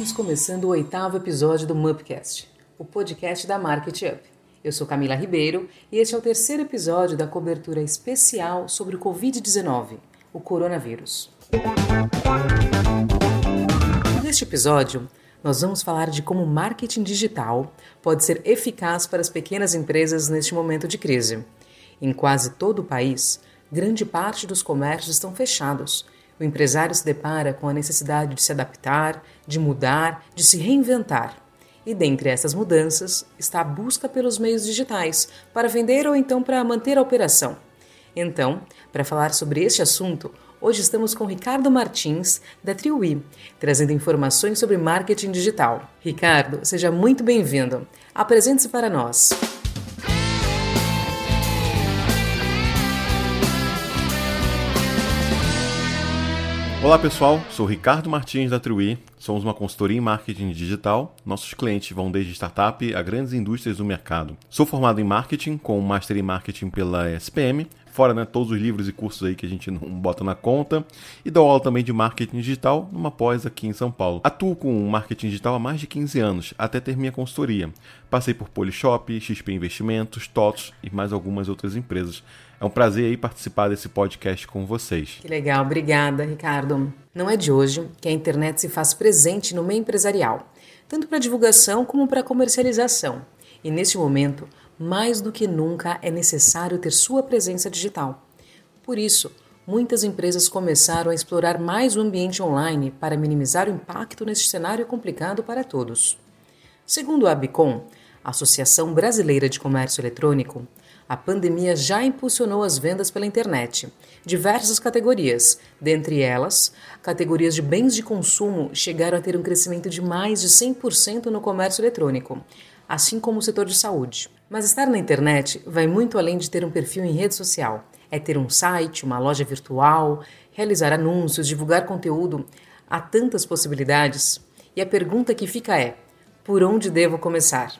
Estamos começando o oitavo episódio do Mupcast, o podcast da Market Up. Eu sou Camila Ribeiro e este é o terceiro episódio da cobertura especial sobre o Covid-19, o coronavírus. Neste episódio, nós vamos falar de como marketing digital pode ser eficaz para as pequenas empresas neste momento de crise. Em quase todo o país, grande parte dos comércios estão fechados. O empresário se depara com a necessidade de se adaptar, de mudar, de se reinventar. E dentre essas mudanças está a busca pelos meios digitais para vender ou então para manter a operação. Então, para falar sobre este assunto, hoje estamos com Ricardo Martins, da Triwi, trazendo informações sobre marketing digital. Ricardo, seja muito bem-vindo. Apresente-se para nós. Olá pessoal, sou Ricardo Martins da Triwi, somos uma consultoria em marketing digital. Nossos clientes vão desde startup a grandes indústrias do mercado. Sou formado em marketing com um Master em Marketing pela SPM, fora né, todos os livros e cursos aí que a gente não bota na conta, e dou aula também de marketing digital numa pós aqui em São Paulo. Atuo com marketing digital há mais de 15 anos, até ter minha consultoria. Passei por Polishop, XP Investimentos, TOTS e mais algumas outras empresas. É um prazer aí participar desse podcast com vocês. Que legal, obrigada, Ricardo. Não é de hoje que a internet se faz presente no meio empresarial, tanto para divulgação como para comercialização. E neste momento, mais do que nunca é necessário ter sua presença digital. Por isso, muitas empresas começaram a explorar mais o ambiente online para minimizar o impacto neste cenário complicado para todos. Segundo a Abicom, Associação Brasileira de Comércio Eletrônico, a pandemia já impulsionou as vendas pela internet. Diversas categorias, dentre elas, categorias de bens de consumo chegaram a ter um crescimento de mais de 100% no comércio eletrônico, assim como o setor de saúde. Mas estar na internet vai muito além de ter um perfil em rede social. É ter um site, uma loja virtual, realizar anúncios, divulgar conteúdo. Há tantas possibilidades. E a pergunta que fica é: por onde devo começar?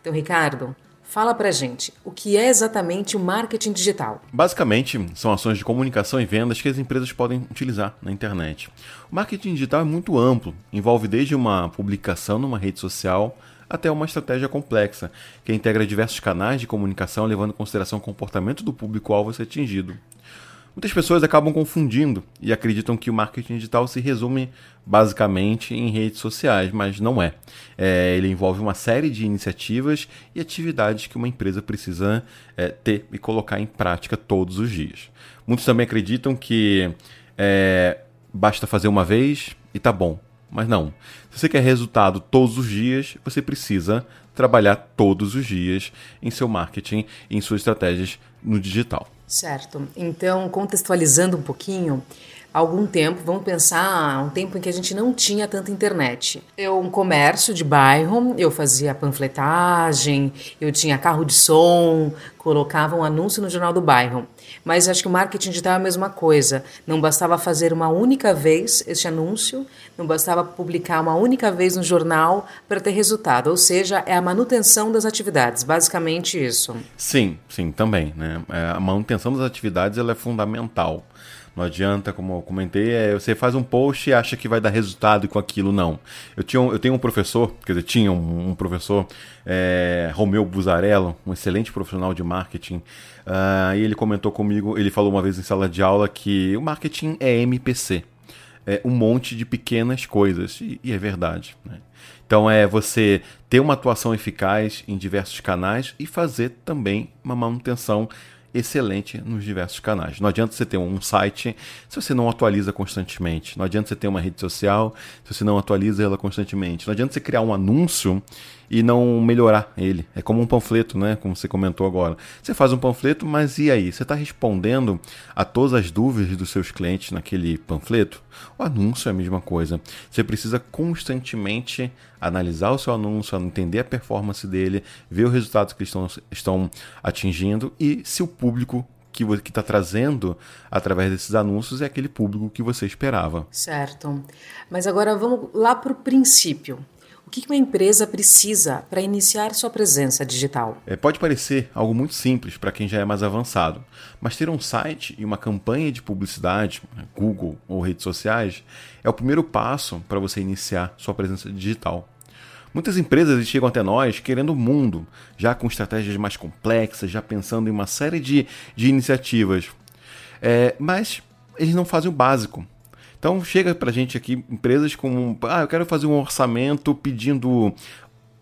Então, Ricardo, Fala pra gente, o que é exatamente o marketing digital? Basicamente, são ações de comunicação e vendas que as empresas podem utilizar na internet. O marketing digital é muito amplo, envolve desde uma publicação numa rede social até uma estratégia complexa, que integra diversos canais de comunicação, levando em consideração o comportamento do público-alvo a ser atingido. Muitas pessoas acabam confundindo e acreditam que o marketing digital se resume basicamente em redes sociais, mas não é. é ele envolve uma série de iniciativas e atividades que uma empresa precisa é, ter e colocar em prática todos os dias. Muitos também acreditam que é, basta fazer uma vez e tá bom. Mas não. Se você quer resultado todos os dias, você precisa trabalhar todos os dias em seu marketing em suas estratégias no digital. Certo. Então, contextualizando um pouquinho, algum tempo, vamos pensar um tempo em que a gente não tinha tanta internet. Eu, um comércio de bairro, eu fazia panfletagem, eu tinha carro de som, colocava um anúncio no jornal do bairro. Mas acho que o marketing digital é a mesma coisa. Não bastava fazer uma única vez este anúncio, não bastava publicar uma única vez no jornal para ter resultado. Ou seja, é a manutenção das atividades, basicamente isso. Sim, sim, também. Né? É, a manutenção das atividades ela é fundamental. Não adianta, como eu comentei, é, você faz um post e acha que vai dar resultado com aquilo, não. Eu, tinha eu tenho um professor, quer dizer, tinha um, um professor, é, Romeu Buzarello, um excelente profissional de marketing, uh, e ele comentou comigo, ele falou uma vez em sala de aula que o marketing é MPC. É um monte de pequenas coisas, e, e é verdade. Né? Então é você ter uma atuação eficaz em diversos canais e fazer também uma manutenção excelente nos diversos canais. Não adianta você ter um site se você não atualiza constantemente. Não adianta você ter uma rede social se você não atualiza ela constantemente. Não adianta você criar um anúncio e não melhorar ele. É como um panfleto, né? Como você comentou agora. Você faz um panfleto, mas e aí? Você está respondendo a todas as dúvidas dos seus clientes naquele panfleto? O anúncio é a mesma coisa. Você precisa constantemente analisar o seu anúncio, entender a performance dele, ver os resultados que estão, estão atingindo e se o público que está trazendo através desses anúncios é aquele público que você esperava. Certo. Mas agora vamos lá para o princípio. O O que uma empresa precisa para iniciar sua presença digital? É, pode parecer algo muito simples para quem já é mais avançado, mas ter um site e uma campanha de publicidade, né, Google ou redes sociais, é o primeiro passo para você iniciar sua presença digital. Muitas empresas chegam até nós querendo o mundo, já com estratégias mais complexas, já pensando em uma série de, de iniciativas. É, mas eles não fazem o básico. Então chega pra gente aqui empresas com. Ah, eu quero fazer um orçamento pedindo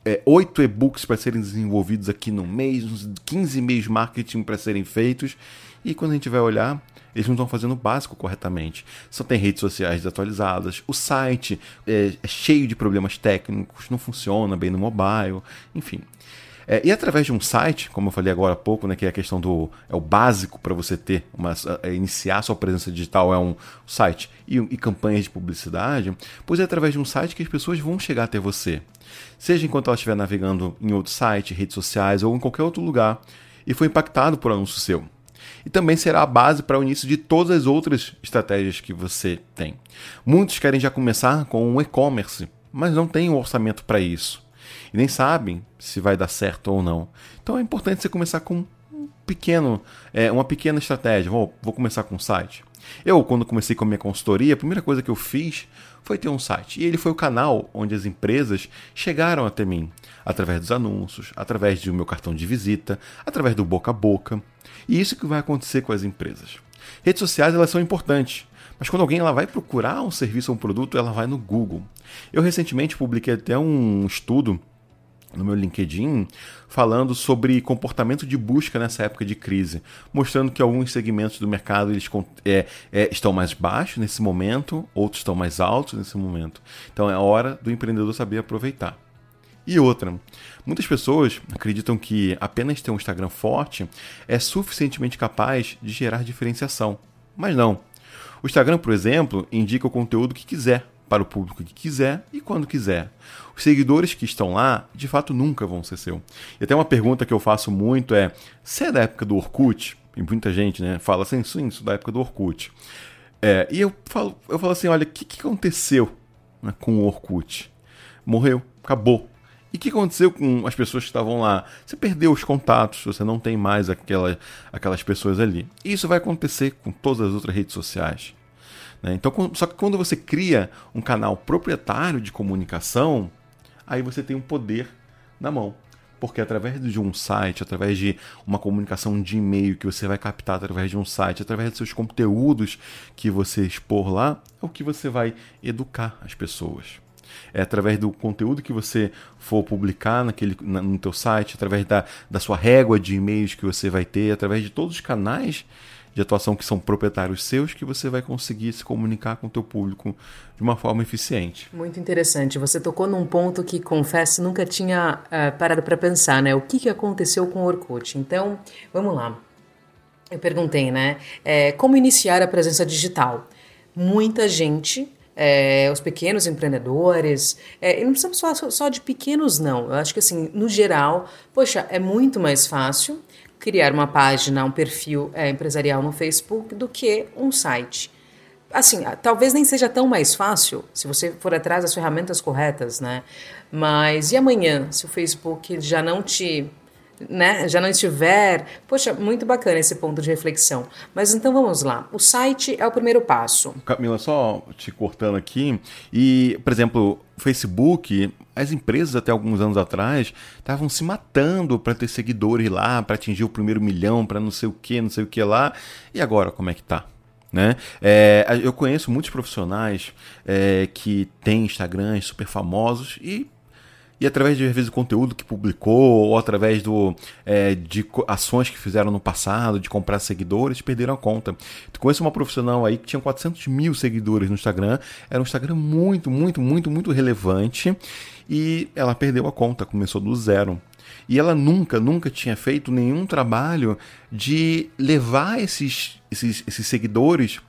é, oito e-books para serem desenvolvidos aqui no mês, uns 15 meios marketing para serem feitos. E quando a gente vai olhar, eles não estão fazendo o básico corretamente. Só tem redes sociais desatualizadas, o site é, é cheio de problemas técnicos, não funciona bem no mobile, enfim. É, e através de um site, como eu falei agora há pouco, né, que é a questão do é o básico para você ter uma é, iniciar sua presença digital é um site e, e campanhas de publicidade, pois é através de um site que as pessoas vão chegar até você, seja enquanto ela estiver navegando em outro site, redes sociais ou em qualquer outro lugar e foi impactado por anúncio seu. E também será a base para o início de todas as outras estratégias que você tem. Muitos querem já começar com um e-commerce, mas não têm um orçamento para isso e nem sabem se vai dar certo ou não. Então é importante você começar com um pequeno, é, uma pequena estratégia. Vou, vou começar com um site. Eu, quando comecei com a minha consultoria, a primeira coisa que eu fiz foi ter um site. E ele foi o canal onde as empresas chegaram até mim, através dos anúncios, através do meu cartão de visita, através do boca a boca. E isso que vai acontecer com as empresas. Redes sociais elas são importantes, mas quando alguém ela vai procurar um serviço ou um produto, ela vai no Google. Eu recentemente publiquei até um estudo no meu LinkedIn falando sobre comportamento de busca nessa época de crise, mostrando que alguns segmentos do mercado eles é, é, estão mais baixos nesse momento, outros estão mais altos nesse momento. Então é hora do empreendedor saber aproveitar. E outra, muitas pessoas acreditam que apenas ter um Instagram forte é suficientemente capaz de gerar diferenciação. Mas não. O Instagram, por exemplo, indica o conteúdo que quiser para o público que quiser e quando quiser. Os seguidores que estão lá, de fato, nunca vão ser seu. E até uma pergunta que eu faço muito é: se é da época do Orkut? E muita gente né, fala assim, sim, isso da época do Orkut. É, e eu falo, eu falo assim: olha, o que, que aconteceu né, com o Orkut? Morreu, acabou. E o que aconteceu com as pessoas que estavam lá? Você perdeu os contatos, você não tem mais aquela, aquelas pessoas ali. E isso vai acontecer com todas as outras redes sociais. Né? Então, só que quando você cria um canal proprietário de comunicação, aí você tem um poder na mão. Porque através de um site, através de uma comunicação de e-mail que você vai captar através de um site, através dos seus conteúdos que você expor lá, é o que você vai educar as pessoas. É através do conteúdo que você for publicar naquele, no teu site, através da, da sua régua de e-mails que você vai ter, através de todos os canais de atuação que são proprietários seus que você vai conseguir se comunicar com o teu público de uma forma eficiente. Muito interessante. Você tocou num ponto que, confesso, nunca tinha uh, parado para pensar, né? O que, que aconteceu com o Orkut? Então, vamos lá. Eu perguntei, né? É, como iniciar a presença digital? Muita gente é, os pequenos empreendedores, é, e não precisamos só, só de pequenos, não. Eu acho que, assim, no geral, poxa, é muito mais fácil criar uma página, um perfil é, empresarial no Facebook do que um site. Assim, talvez nem seja tão mais fácil se você for atrás das ferramentas corretas, né? Mas e amanhã, se o Facebook já não te né, já não estiver. Poxa, muito bacana esse ponto de reflexão. Mas então vamos lá. O site é o primeiro passo. Camila, só te cortando aqui. E, por exemplo, Facebook, as empresas até alguns anos atrás estavam se matando para ter seguidores lá, para atingir o primeiro milhão, para não sei o que, não sei o que lá. E agora, como é que tá? Né? É, eu conheço muitos profissionais é, que têm Instagrams super famosos e e através de, vezes, do conteúdo que publicou, ou através do, é, de ações que fizeram no passado, de comprar seguidores, perderam a conta. Tu conheço uma profissional aí que tinha 400 mil seguidores no Instagram, era um Instagram muito, muito, muito, muito relevante, e ela perdeu a conta, começou do zero. E ela nunca, nunca tinha feito nenhum trabalho de levar esses, esses, esses seguidores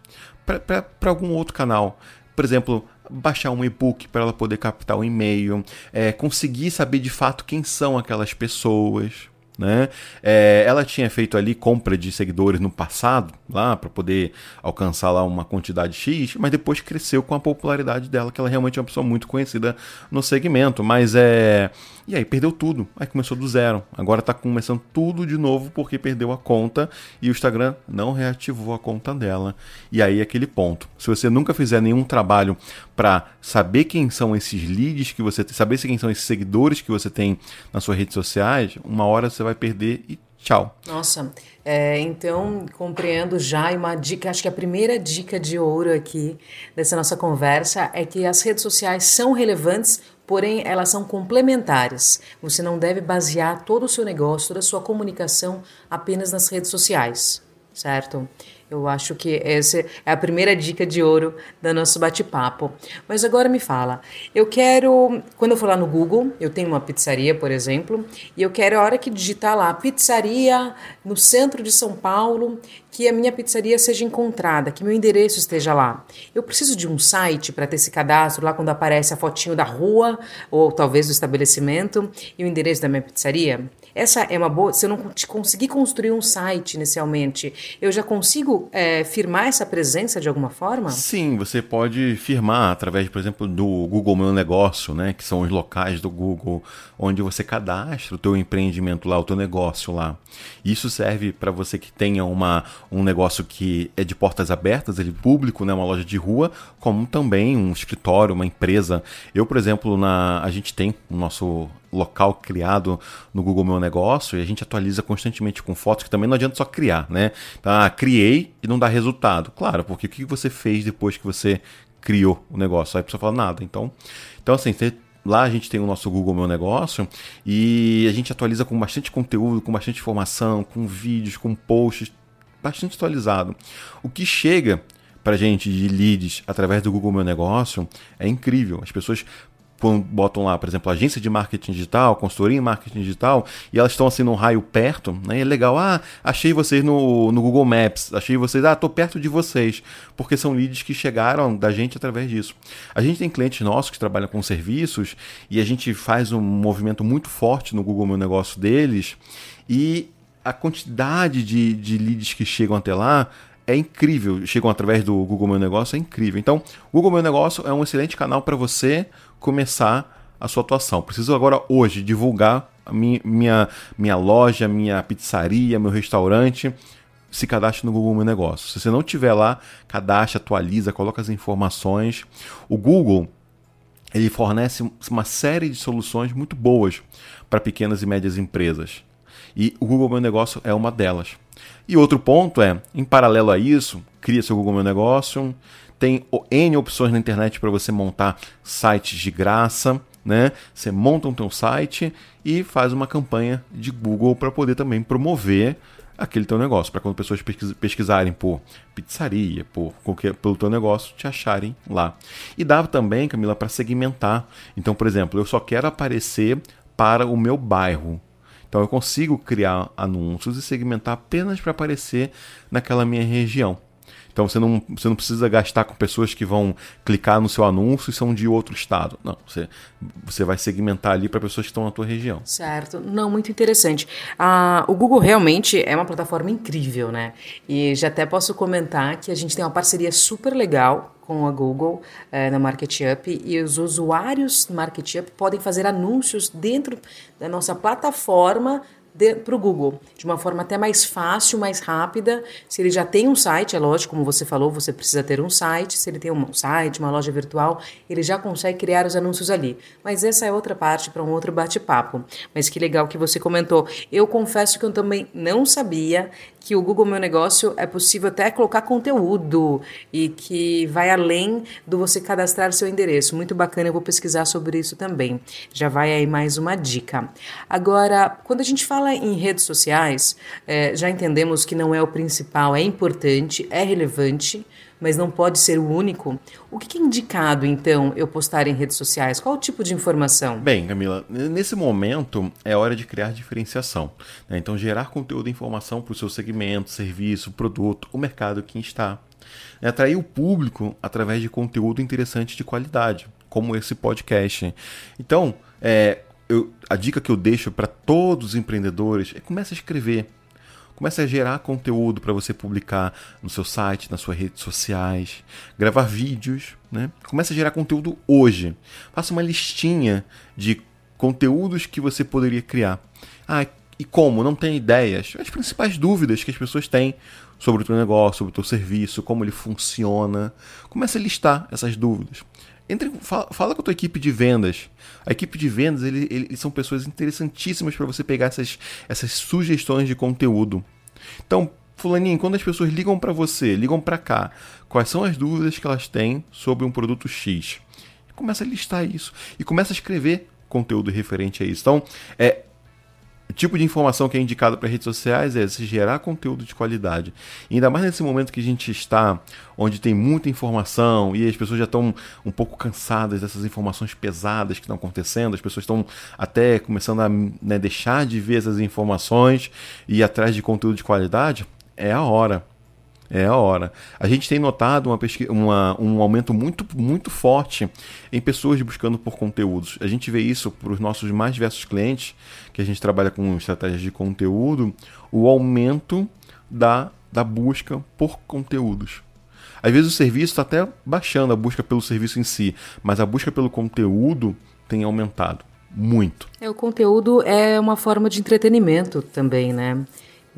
para algum outro canal. Por exemplo, baixar um e-book para ela poder captar o um e-mail, é, conseguir saber de fato quem são aquelas pessoas. Né? É, ela tinha feito ali compra de seguidores no passado, lá para poder alcançar lá uma quantidade X, mas depois cresceu com a popularidade dela, que ela realmente é uma pessoa muito conhecida no segmento. Mas é. E aí perdeu tudo. Aí começou do zero. Agora tá começando tudo de novo porque perdeu a conta e o Instagram não reativou a conta dela. E aí aquele ponto. Se você nunca fizer nenhum trabalho para saber quem são esses leads que você tem, saber quem são esses seguidores que você tem nas suas redes sociais, uma hora você vai perder e tchau. Nossa, é, então compreendo já e uma dica, acho que a primeira dica de ouro aqui dessa nossa conversa é que as redes sociais são relevantes, porém elas são complementares. Você não deve basear todo o seu negócio, toda a sua comunicação apenas nas redes sociais, certo? Eu acho que essa é a primeira dica de ouro do nosso bate-papo. Mas agora me fala, eu quero, quando eu for lá no Google, eu tenho uma pizzaria, por exemplo, e eu quero a hora que digitar lá pizzaria no centro de São Paulo, que a minha pizzaria seja encontrada, que meu endereço esteja lá. Eu preciso de um site para ter esse cadastro lá quando aparece a fotinho da rua ou talvez do estabelecimento e o endereço da minha pizzaria. Essa é uma boa. Se eu não conseguir construir um site inicialmente, eu já consigo é, firmar essa presença de alguma forma? Sim, você pode firmar através, por exemplo, do Google Meu Negócio, né? Que são os locais do Google onde você cadastra o teu empreendimento lá, o teu negócio lá. Isso serve para você que tenha uma, um negócio que é de portas abertas, ele público, né? Uma loja de rua, como também um escritório, uma empresa. Eu, por exemplo, na a gente tem o nosso local criado no Google Meu Negócio e a gente atualiza constantemente com fotos, que também não adianta só criar, né? Tá, criei e não dá resultado. Claro, porque o que você fez depois que você criou o negócio? Aí a pessoa fala nada. Então, então assim, você Lá a gente tem o nosso Google Meu Negócio e a gente atualiza com bastante conteúdo, com bastante informação, com vídeos, com posts, bastante atualizado. O que chega para gente de leads através do Google Meu Negócio é incrível. As pessoas botam lá, por exemplo, agência de marketing digital, consultoria em marketing digital, e elas estão assim num raio perto, né? É legal, ah, achei vocês no, no Google Maps, achei vocês, ah, tô perto de vocês, porque são leads que chegaram da gente através disso. A gente tem clientes nossos que trabalham com serviços e a gente faz um movimento muito forte no Google Meu Negócio deles, e a quantidade de, de leads que chegam até lá é incrível, chegam através do Google Meu Negócio, é incrível. Então, o Google Meu Negócio é um excelente canal para você começar a sua atuação. Preciso agora, hoje, divulgar minha, minha, minha loja, minha pizzaria, meu restaurante. Se cadastre no Google Meu Negócio. Se você não tiver lá, cadastre, atualiza, coloca as informações. O Google ele fornece uma série de soluções muito boas para pequenas e médias empresas. E o Google Meu Negócio é uma delas. E outro ponto é, em paralelo a isso, cria seu Google Meu Negócio, tem N opções na internet para você montar sites de graça, né? Você monta um teu site e faz uma campanha de Google para poder também promover aquele teu negócio, para quando pessoas pesquisarem por pizzaria, por qualquer pelo teu negócio, te acharem lá. E dá também, Camila, para segmentar. Então, por exemplo, eu só quero aparecer para o meu bairro. Então eu consigo criar anúncios e segmentar apenas para aparecer naquela minha região. Então você não, você não precisa gastar com pessoas que vão clicar no seu anúncio e são de outro estado. Não, você, você vai segmentar ali para pessoas que estão na tua região. Certo. Não, muito interessante. Ah, o Google realmente é uma plataforma incrível, né? E já até posso comentar que a gente tem uma parceria super legal com a Google eh, na Market Up e os usuários do Market Up podem fazer anúncios dentro da nossa plataforma para o Google, de uma forma até mais fácil, mais rápida. Se ele já tem um site, é lógico, como você falou, você precisa ter um site. Se ele tem um site, uma loja virtual, ele já consegue criar os anúncios ali. Mas essa é outra parte para um outro bate-papo. Mas que legal que você comentou. Eu confesso que eu também não sabia que o Google Meu Negócio é possível até colocar conteúdo e que vai além do você cadastrar seu endereço. Muito bacana, eu vou pesquisar sobre isso também. Já vai aí mais uma dica. Agora, quando a gente fala em redes sociais, é, já entendemos que não é o principal, é importante, é relevante mas não pode ser o único. O que é indicado, então, eu postar em redes sociais? Qual o tipo de informação? Bem, Camila, nesse momento é hora de criar diferenciação. Né? Então, gerar conteúdo e informação para o seu segmento, serviço, produto, o mercado que está. É atrair o público através de conteúdo interessante de qualidade, como esse podcast. Então, é, eu, a dica que eu deixo para todos os empreendedores é comece a escrever. Comece a gerar conteúdo para você publicar no seu site, nas suas redes sociais, gravar vídeos, né? Comece a gerar conteúdo hoje. Faça uma listinha de conteúdos que você poderia criar. Ah, e como? Não tem ideias? As principais dúvidas que as pessoas têm sobre o teu negócio, sobre o teu serviço, como ele funciona. Comece a listar essas dúvidas. Entre, fala, fala, com a tua equipe de vendas. A equipe de vendas, eles ele, são pessoas interessantíssimas para você pegar essas, essas sugestões de conteúdo. Então, fulaninho, quando as pessoas ligam para você, ligam para cá, quais são as dúvidas que elas têm sobre um produto X? Começa a listar isso e começa a escrever conteúdo referente a isso. Então, é, tipo de informação que é indicado para redes sociais é se gerar conteúdo de qualidade. E ainda mais nesse momento que a gente está, onde tem muita informação e as pessoas já estão um pouco cansadas dessas informações pesadas que estão acontecendo, as pessoas estão até começando a né, deixar de ver essas informações e ir atrás de conteúdo de qualidade, é a hora. É a hora. A gente tem notado uma uma, um aumento muito, muito forte em pessoas buscando por conteúdos. A gente vê isso para os nossos mais diversos clientes, que a gente trabalha com estratégias de conteúdo, o aumento da, da busca por conteúdos. Às vezes o serviço está até baixando a busca pelo serviço em si, mas a busca pelo conteúdo tem aumentado muito. É, o conteúdo é uma forma de entretenimento também, né?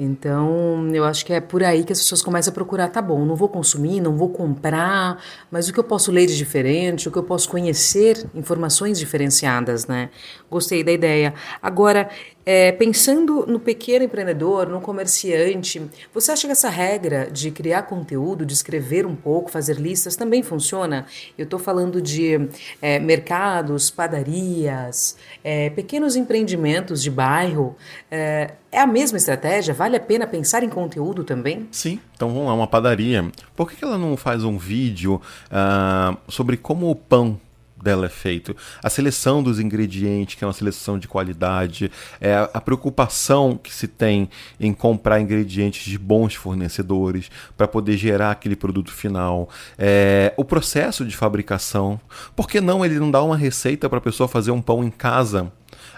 Então, eu acho que é por aí que as pessoas começam a procurar, tá bom, não vou consumir, não vou comprar, mas o que eu posso ler de diferente, o que eu posso conhecer, informações diferenciadas, né? Gostei da ideia. Agora, é, pensando no pequeno empreendedor, no comerciante, você acha que essa regra de criar conteúdo, de escrever um pouco, fazer listas, também funciona? Eu estou falando de é, mercados, padarias, é, pequenos empreendimentos de bairro. É, é, a mesma estratégia? Vale a pena pensar em conteúdo também? Sim. Então vamos lá, uma padaria. Por que ela não faz um vídeo uh, sobre como o pão dela é feito. A seleção dos ingredientes, que é uma seleção de qualidade, é a preocupação que se tem em comprar ingredientes de bons fornecedores para poder gerar aquele produto final, é, o processo de fabricação. Por que não ele não dá uma receita para a pessoa fazer um pão em casa?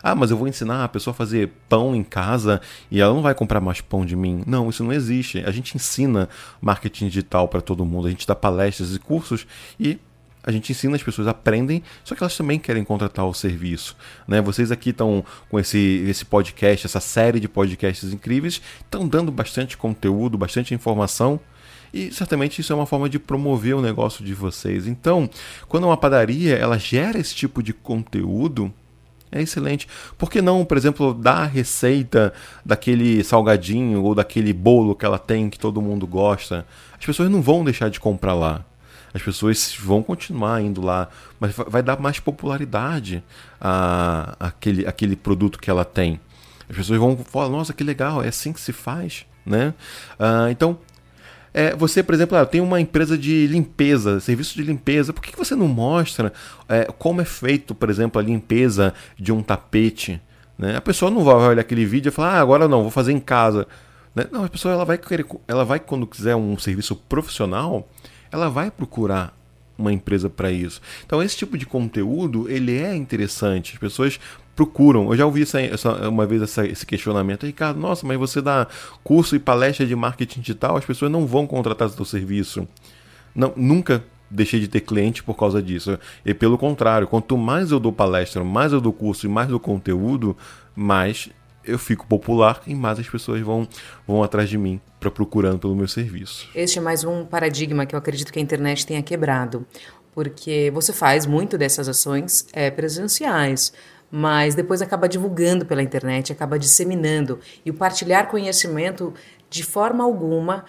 Ah, mas eu vou ensinar a pessoa a fazer pão em casa e ela não vai comprar mais pão de mim. Não, isso não existe. A gente ensina marketing digital para todo mundo, a gente dá palestras e cursos e a gente ensina, as pessoas aprendem, só que elas também querem contratar o serviço. Né? Vocês aqui estão com esse, esse podcast, essa série de podcasts incríveis, estão dando bastante conteúdo, bastante informação. E certamente isso é uma forma de promover o negócio de vocês. Então, quando uma padaria ela gera esse tipo de conteúdo, é excelente. Por que não, por exemplo, dar a receita daquele salgadinho ou daquele bolo que ela tem que todo mundo gosta? As pessoas não vão deixar de comprar lá as pessoas vão continuar indo lá, mas vai dar mais popularidade a, aquele, aquele produto que ela tem. As pessoas vão falar, nossa, que legal, é assim que se faz, né? Ah, então, é, você, por exemplo, ah, tem uma empresa de limpeza, serviço de limpeza, por que, que você não mostra é, como é feito, por exemplo, a limpeza de um tapete? Né? A pessoa não vai olhar aquele vídeo e falar, ah, agora não, vou fazer em casa. Né? Não, a pessoa ela vai querer, ela vai quando quiser um serviço profissional, ela vai procurar uma empresa para isso. Então esse tipo de conteúdo ele é interessante. As pessoas procuram. Eu já ouvi essa, essa, uma vez essa, esse questionamento, Ricardo. Nossa, mas você dá curso e palestra de marketing digital, as pessoas não vão contratar seu serviço. Não, nunca deixei de ter cliente por causa disso. E pelo contrário, quanto mais eu dou palestra, mais eu dou curso e mais do conteúdo, mais eu fico popular e mais as pessoas vão, vão atrás de mim para procurando pelo meu serviço. Este é mais um paradigma que eu acredito que a internet tenha quebrado, porque você faz muito dessas ações é, presenciais, mas depois acaba divulgando pela internet, acaba disseminando e o partilhar conhecimento de forma alguma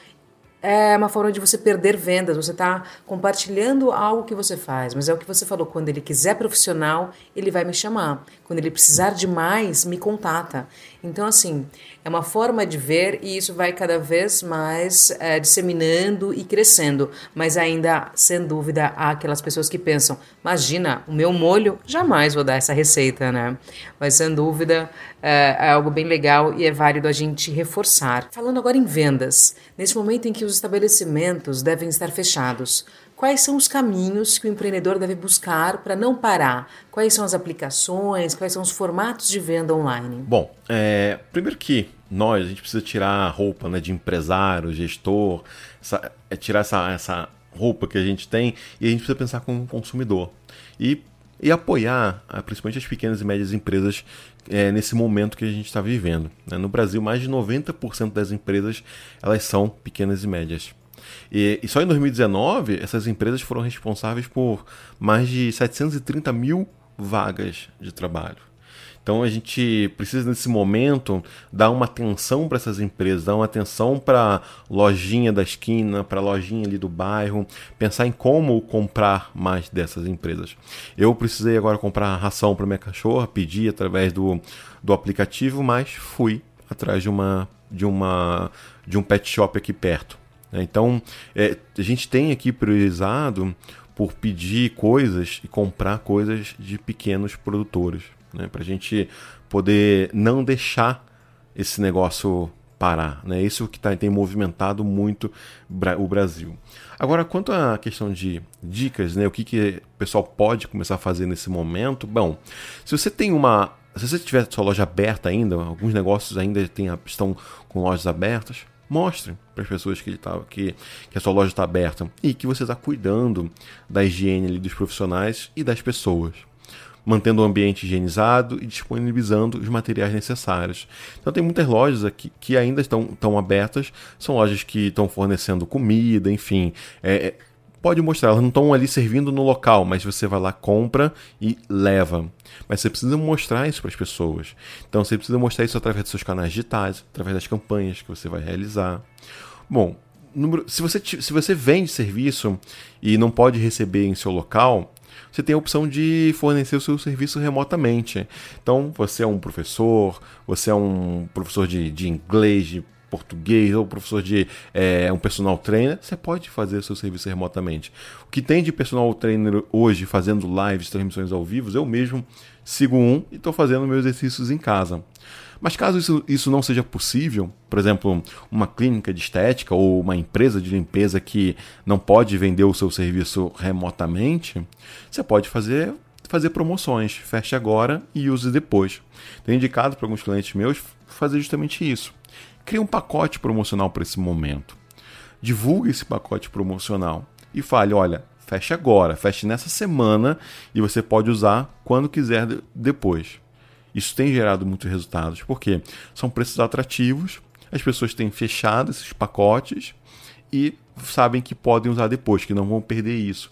é uma forma de você perder vendas. Você está compartilhando algo que você faz, mas é o que você falou. Quando ele quiser profissional, ele vai me chamar. Quando ele precisar de mais, me contata. Então, assim, é uma forma de ver e isso vai cada vez mais é, disseminando e crescendo. Mas ainda, sem dúvida, há aquelas pessoas que pensam: imagina, o meu molho, jamais vou dar essa receita, né? Mas sem dúvida é, é algo bem legal e é válido a gente reforçar. Falando agora em vendas, Nesse momento em que os estabelecimentos devem estar fechados, quais são os caminhos que o empreendedor deve buscar para não parar? Quais são as aplicações? Quais são os formatos de venda online? Bom, é, primeiro que nós, a gente precisa tirar a roupa né, de empresário, gestor, essa, é tirar essa, essa roupa que a gente tem e a gente precisa pensar como consumidor. E, e apoiar ah, principalmente as pequenas e médias empresas é, nesse momento que a gente está vivendo. Né? No Brasil, mais de 90% das empresas elas são pequenas e médias. E, e, só em 2019, essas empresas foram responsáveis por mais de 730 mil vagas de trabalho. Então a gente precisa nesse momento dar uma atenção para essas empresas, dar uma atenção para lojinha da esquina, para lojinha ali do bairro, pensar em como comprar mais dessas empresas. Eu precisei agora comprar ração para minha cachorra, pedi através do, do aplicativo, mas fui atrás de uma de uma de um pet shop aqui perto. Né? Então é, a gente tem aqui priorizado por pedir coisas e comprar coisas de pequenos produtores né? Para a gente poder não deixar esse negócio parar. Né? Isso que tá, tem movimentado muito o Brasil. Agora, quanto à questão de dicas, né? o que, que o pessoal pode começar a fazer nesse momento? Bom, se você tem uma. Se você tiver sua loja aberta ainda, alguns negócios ainda tem, estão com lojas abertas, mostre para as pessoas que, tá, que, que a sua loja está aberta e que você está cuidando da higiene ali, dos profissionais e das pessoas mantendo o ambiente higienizado e disponibilizando os materiais necessários. Então tem muitas lojas aqui que ainda estão, estão abertas, são lojas que estão fornecendo comida, enfim. É, é, pode mostrar, elas não estão ali servindo no local, mas você vai lá, compra e leva. Mas você precisa mostrar isso para as pessoas. Então você precisa mostrar isso através dos seus canais digitais, através das campanhas que você vai realizar. Bom, número, se, você, se você vende serviço e não pode receber em seu local, você tem a opção de fornecer o seu serviço remotamente. Então, você é um professor, você é um professor de, de inglês, de português ou professor de é, um personal trainer, você pode fazer o seu serviço remotamente. O que tem de personal trainer hoje fazendo lives, transmissões ao vivo, eu mesmo sigo um e estou fazendo meus exercícios em casa. Mas caso isso, isso não seja possível, por exemplo, uma clínica de estética ou uma empresa de limpeza que não pode vender o seu serviço remotamente, você pode fazer fazer promoções, feche agora e use depois. Tenho indicado para alguns clientes meus fazer justamente isso. Crie um pacote promocional para esse momento. Divulgue esse pacote promocional e fale, olha, feche agora, feche nessa semana e você pode usar quando quiser depois. Isso tem gerado muitos resultados, porque são preços atrativos, as pessoas têm fechado esses pacotes e sabem que podem usar depois, que não vão perder isso.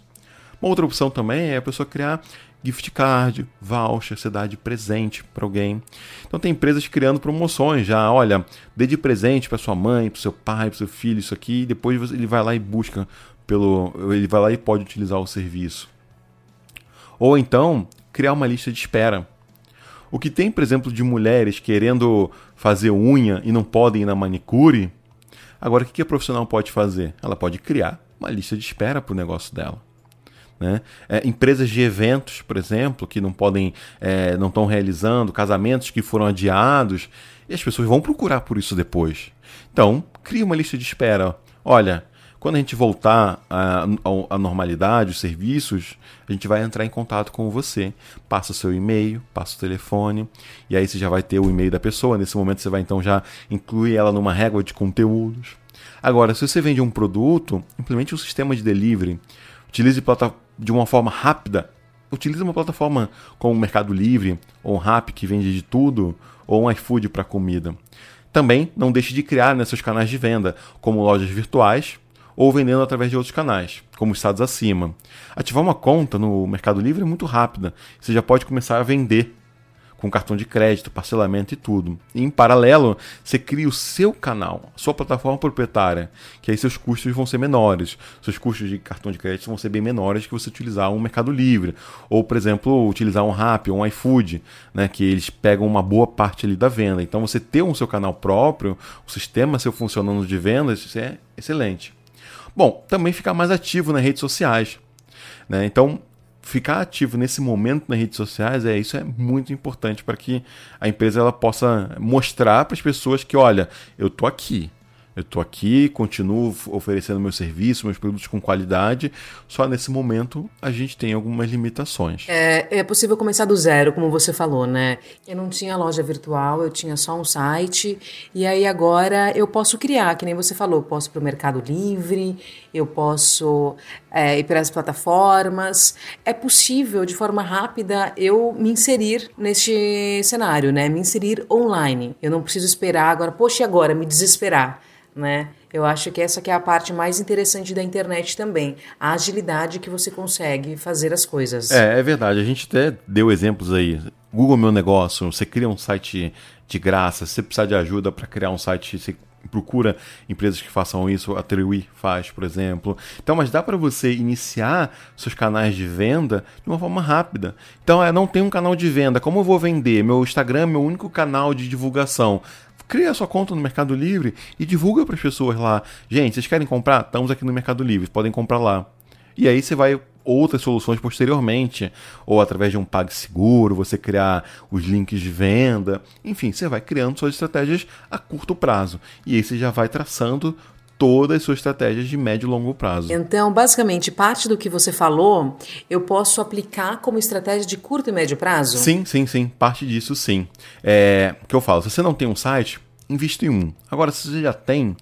Uma outra opção também é a pessoa criar gift card, voucher, você dá de presente para alguém. Então tem empresas criando promoções já, olha, dê de presente para sua mãe, para seu pai, para seu filho isso aqui, e depois ele vai lá e busca pelo, ele vai lá e pode utilizar o serviço. Ou então criar uma lista de espera. O que tem, por exemplo, de mulheres querendo fazer unha e não podem ir na manicure, agora o que a profissional pode fazer? Ela pode criar uma lista de espera para o negócio dela. Né? É, empresas de eventos, por exemplo, que não podem, é, não estão realizando, casamentos que foram adiados, e as pessoas vão procurar por isso depois. Então, cria uma lista de espera. Olha, quando a gente voltar à, normalidade, os serviços, a gente vai entrar em contato com você. Passa o seu e-mail, passa o telefone, e aí você já vai ter o e-mail da pessoa. Nesse momento você vai então já incluir ela numa régua de conteúdos. Agora, se você vende um produto, implemente um sistema de delivery. Utilize de uma forma rápida. Utilize uma plataforma como o Mercado Livre, ou um Rap que vende de tudo, ou um iFood para comida. Também não deixe de criar né, seus canais de venda, como lojas virtuais ou vendendo através de outros canais, como estados acima. Ativar uma conta no Mercado Livre é muito rápida. Você já pode começar a vender com cartão de crédito, parcelamento e tudo. E em paralelo, você cria o seu canal, sua plataforma proprietária, que aí seus custos vão ser menores. Seus custos de cartão de crédito vão ser bem menores que você utilizar um Mercado Livre. Ou, por exemplo, utilizar um Rappi um iFood, né, que eles pegam uma boa parte ali da venda. Então, você ter um seu canal próprio, o sistema seu funcionando de vendas, isso é excelente. Bom, também ficar mais ativo nas redes sociais. Né? Então, ficar ativo nesse momento nas redes sociais é isso é muito importante para que a empresa ela possa mostrar para as pessoas que olha eu tô aqui Eu estou aqui, continuo oferecendo meus serviços, meus produtos com qualidade, só nesse momento a gente tem algumas limitações. É, é possível começar do zero, como você falou, né? Eu não tinha loja virtual, eu tinha só um site, e aí agora eu posso criar, que nem você falou, posso para o Mercado Livre, eu posso é, ir para as plataformas. É possível, de forma rápida, eu me inserir neste cenário, né? Me inserir online. Eu não preciso esperar agora, poxa, e agora? Me desesperar né? Eu acho que essa que é a parte mais interessante da internet também, a agilidade que você consegue fazer as coisas. É, é verdade. A gente até deu exemplos aí. Google Meu Negócio, você cria um site de graça, se você precisar de ajuda para criar um site, você procura empresas que façam isso, a Triwi faz, por exemplo. Então, mas dá para você iniciar seus canais de venda de uma forma rápida. Então, é, não tem um canal de venda, como eu vou vender? Meu Instagram é meu único canal de divulgação cria sua conta no Mercado Livre e divulga para as pessoas lá. Gente, vocês querem comprar? Estamos aqui no Mercado Livre, podem comprar lá. E aí você vai outras soluções posteriormente, ou através de um PagSeguro, você criar os links de venda, enfim, você vai criando suas estratégias a curto prazo. E aí você já vai traçando todas as suas estratégias de médio e longo prazo. Então, basicamente, parte do que você falou, eu posso aplicar como estratégia de curto e médio prazo? Sim, sim, sim. Parte disso, sim. É, o que eu falo, se você não tem um site, invista em um. Agora, se você já tem,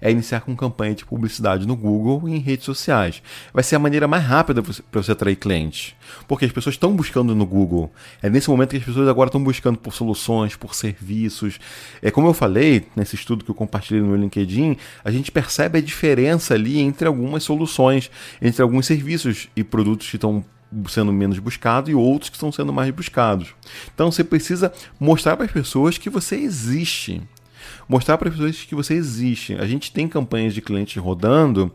é iniciar com campanha de publicidade no Google e em redes sociais. Vai ser a maneira mais rápida para você atrair clientes. Porque as pessoas estão buscando no Google. É nesse momento que as pessoas agora estão buscando por soluções, por serviços. É como eu falei nesse estudo que eu compartilhei no LinkedIn, a gente percebe a diferença ali entre algumas soluções, entre alguns serviços e produtos que estão sendo menos buscados e outros que estão sendo mais buscados. Então você precisa mostrar para as pessoas que você existe mostrar para as pessoas que você existe. A gente tem campanhas de clientes rodando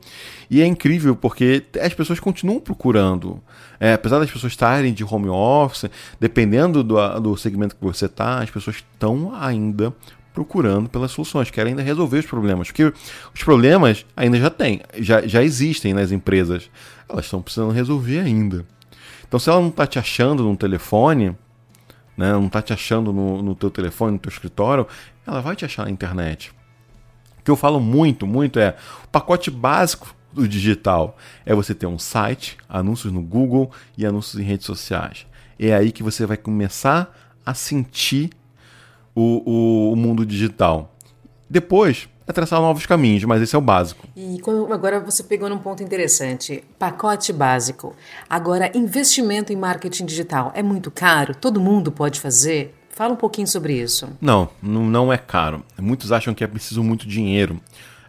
e é incrível porque as pessoas continuam procurando. É, apesar das pessoas estarem de home office, dependendo do, do segmento que você está, as pessoas estão ainda procurando pelas soluções, querem ainda resolver os problemas. Porque os problemas ainda já tem, já, já existem nas empresas. Elas estão precisando resolver ainda. Então, se ela não está te achando no telefone, né, não está te achando no, no teu telefone, no teu escritório, ela vai te achar na internet. O que eu falo muito, muito é o pacote básico do digital é você ter um site, anúncios no Google e anúncios em redes sociais. É aí que você vai começar a sentir o, o, o mundo digital. Depois é traçar novos caminhos, mas esse é o básico. E agora você pegou num ponto interessante. Pacote básico. Agora, investimento em marketing digital é muito caro? Todo mundo pode fazer? Fala um pouquinho sobre isso. Não, não é caro. Muitos acham que é preciso muito dinheiro.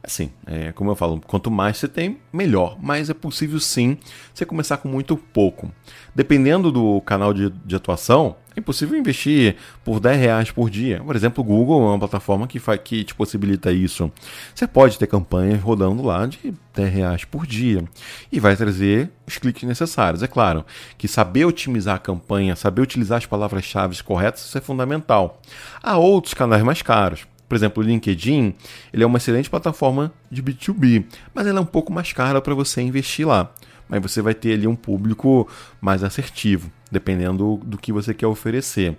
Assim, é, como eu falo, quanto mais você tem, melhor. Mas é possível sim você começar com muito pouco. Dependendo do canal de, de atuação, é impossível investir por 10 reais por dia. Por exemplo, o Google é uma plataforma que, faz, que te possibilita isso. Você pode ter campanhas rodando lá de 10 reais por dia e vai trazer os cliques necessários. É claro que saber otimizar a campanha, saber utilizar as palavras-chave corretas, isso é fundamental. Há outros canais mais caros. Por exemplo, o LinkedIn, ele é uma excelente plataforma de B2B, mas ela é um pouco mais cara para você investir lá. Mas você vai ter ali um público mais assertivo, dependendo do que você quer oferecer.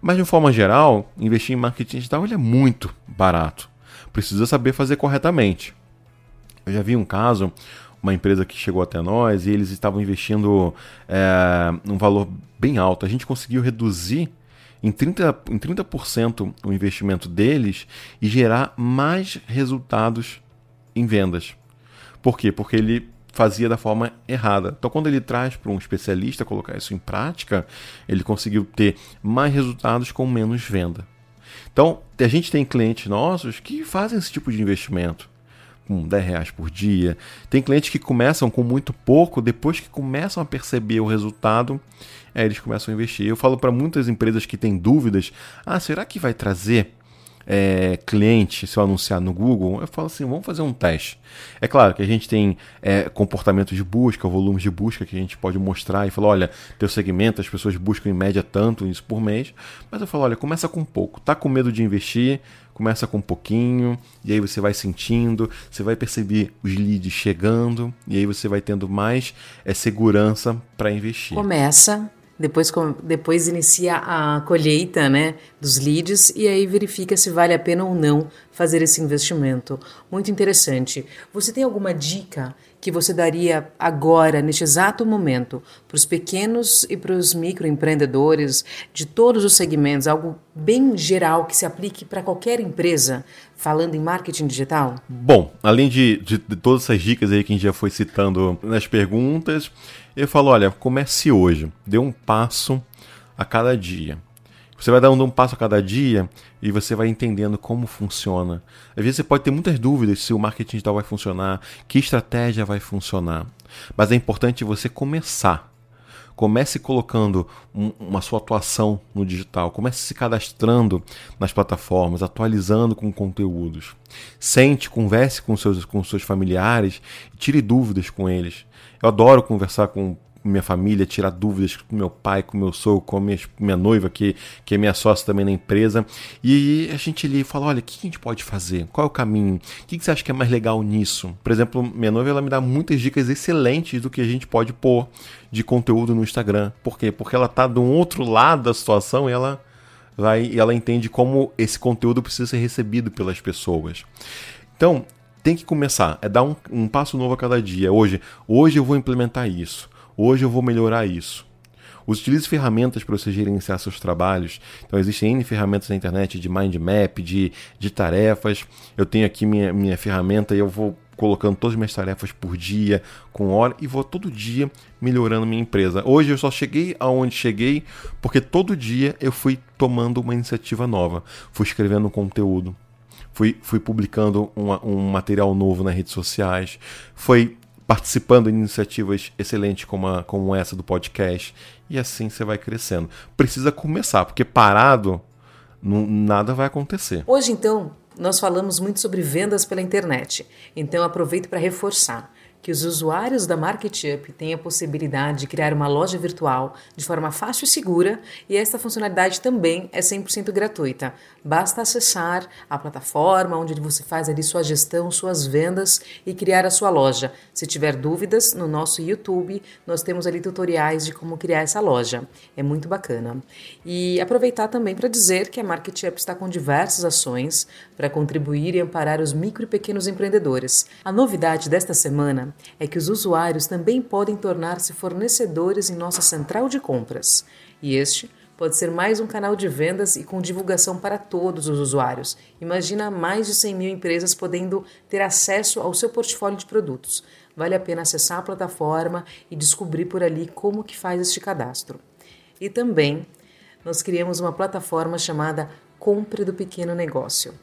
Mas de forma geral, investir em marketing digital ele é muito barato. Precisa saber fazer corretamente. Eu já vi um caso, uma empresa que chegou até nós e eles estavam investindo é, um valor bem alto. A gente conseguiu reduzir em 30%, em 30 o investimento deles e gerar mais resultados em vendas. Por quê? Porque ele fazia da forma errada. Então, quando ele traz para um especialista colocar isso em prática, ele conseguiu ter mais resultados com menos venda. Então, a gente tem clientes nossos que fazem esse tipo de investimento com 10 reais por dia. Tem clientes que começam com muito pouco, depois que começam a perceber o resultado, aí eles começam a investir. Eu falo para muitas empresas que têm dúvidas: ah, será que vai trazer é, cliente se eu anunciar no Google? Eu falo assim: vamos fazer um teste. É claro que a gente tem é, de busca, volumes de busca que a gente pode mostrar e falar: olha, teu segmento, as pessoas buscam em média tanto isso por mês. Mas eu falo: olha, começa com pouco. Tá com medo de investir? Começa com um pouquinho, e aí você vai sentindo, você vai perceber os leads chegando, e aí você vai tendo mais é, segurança para investir. Começa, Depois, depois inicia a colheita né, dos leads e aí verifica se vale a pena ou não fazer esse investimento. Muito interessante. Você tem alguma dica que você daria agora, neste exato momento, para os pequenos e para os microempreendedores de todos os segmentos, algo bem geral que se aplique para qualquer empresa, falando em marketing digital? Bom, além de, de, de todas essas dicas aí que a gente já foi citando nas perguntas, eu falo, olha, comece hoje, dê um passo a cada dia. Você vai dando um passo a cada dia e você vai entendendo como funciona. Às vezes você pode ter muitas dúvidas se o marketing digital vai funcionar, que estratégia vai funcionar. Mas é importante você começar. Comece colocando um, uma sua atuação no digital. Comece se cadastrando nas plataformas, atualizando com conteúdos. Sente, converse com seus, com seus familiares, tire dúvidas com eles. Eu adoro conversar com minha família, tirar dúvidas com meu pai, com meu sogro, com minha, minha noiva, que, que é minha sócia também na empresa. E a gente ali fala: olha, o que a gente pode fazer? Qual é o caminho? O que você acha que é mais legal nisso? Por exemplo, minha noiva ela me dá muitas dicas excelentes do que a gente pode pôr de conteúdo no Instagram. Por quê? Porque ela tá um outro lado da situação e ela vai e ela entende como esse conteúdo precisa ser recebido pelas pessoas. Então, tem que começar, é dar um, um passo novo a cada dia. Hoje, hoje eu vou implementar isso. Hoje eu vou melhorar isso. Utilize ferramentas para você gerenciar seus trabalhos. Então, existem N ferramentas na internet de mind map, de, de tarefas. Eu tenho aqui minha, minha ferramenta e eu vou colocando todas as minhas tarefas por dia, com hora, e vou todo dia melhorando minha empresa. Hoje eu só cheguei aonde cheguei porque todo dia eu fui tomando uma iniciativa nova. Fui escrevendo conteúdo, fui, fui publicando uma, um material novo nas redes sociais, foi participando de iniciativas excelentes como, a, como essa do podcast, e assim você vai crescendo. Precisa começar, porque parado não, nada vai acontecer. Hoje, então, nós falamos muito sobre vendas pela internet, então aproveito para reforçar que os usuários da MarketUp têm a possibilidade de criar uma loja virtual de forma fácil e segura, e esta funcionalidade também é 100% gratuita. Basta acessar a plataforma onde você faz ali sua gestão, suas vendas e criar a sua loja. Se tiver dúvidas, no nosso YouTube nós temos ali tutoriais de como criar essa loja. É muito bacana. E aproveitar também para dizer que a MarketUp está com diversas ações para contribuir e amparar os micro e pequenos empreendedores. A novidade desta semana é que os usuários também podem tornar-se fornecedores em nossa central de compras. E este pode ser mais um canal de vendas e com divulgação para todos os usuários. Imagina mais de 100 mil empresas podendo ter acesso ao seu portfólio de produtos. Vale a pena acessar a plataforma e descobrir por ali como que faz este cadastro. E também nós criamos uma plataforma chamada Compre do Pequeno Negócio.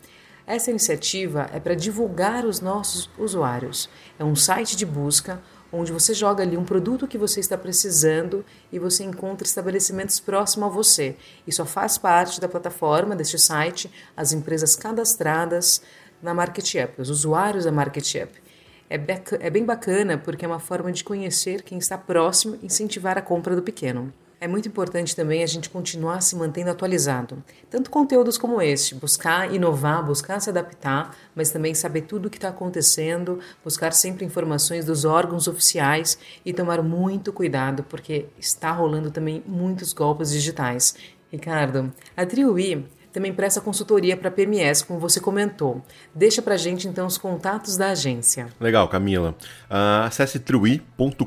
Essa iniciativa é para divulgar os nossos usuários. É um site de busca onde você joga ali um produto que você está precisando e você encontra estabelecimentos próximos a você. E só faz parte da plataforma deste site as empresas cadastradas na Market App, os usuários da Market App. É, é bem bacana porque é uma forma de conhecer quem está próximo e incentivar a compra do pequeno. É muito importante também a gente continuar se mantendo atualizado. Tanto conteúdos como este, buscar inovar, buscar se adaptar, mas também saber tudo o que está acontecendo, buscar sempre informações dos órgãos oficiais e tomar muito cuidado, porque está rolando também muitos golpes digitais. Ricardo, a Triui também presta consultoria para PMS, como você comentou. Deixa para gente então os contatos da agência. Legal, Camila. Uh, acesse trui.com.br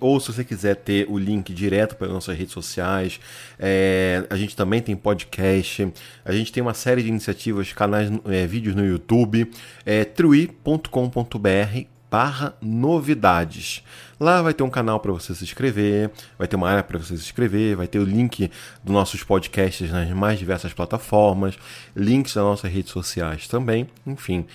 ou se você quiser ter o link direto para nossas redes sociais, é, a gente também tem podcast, a gente tem uma série de iniciativas, canais, é, vídeos no YouTube, é trui.com.br barra novidades. Lá vai ter um canal para você se inscrever, vai ter uma área para você se inscrever, vai ter o link dos nossos podcasts nas mais diversas plataformas, links das nossas redes sociais também, enfim.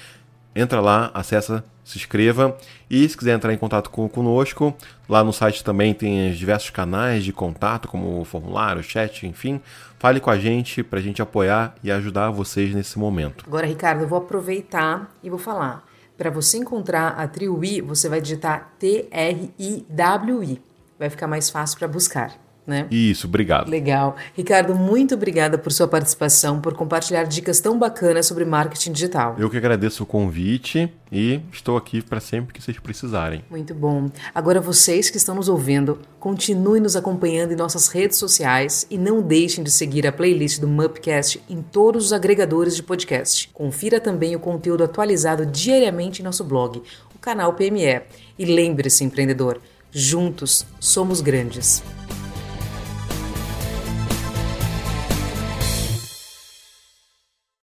Entra lá, acessa, se inscreva e se quiser entrar em contato com, conosco, lá no site também tem os diversos canais de contato, como o formulário, chat, enfim. Fale com a gente para a gente apoiar e ajudar vocês nesse momento. Agora, Ricardo, eu vou aproveitar e vou falar. Para você encontrar a Triwi, você vai digitar T-R-I-W-I. Vai ficar mais fácil para buscar. Né? Isso, obrigado. Legal. Ricardo, muito obrigada por sua participação, por compartilhar dicas tão bacanas sobre marketing digital. Eu que agradeço o convite e estou aqui para sempre que vocês precisarem. Muito bom. Agora vocês que estão nos ouvindo, continuem nos acompanhando em nossas redes sociais e não deixem de seguir a playlist do Mupcast em todos os agregadores de podcast. Confira também o conteúdo atualizado diariamente em nosso blog, o canal PME. E lembre-se, empreendedor, juntos somos grandes.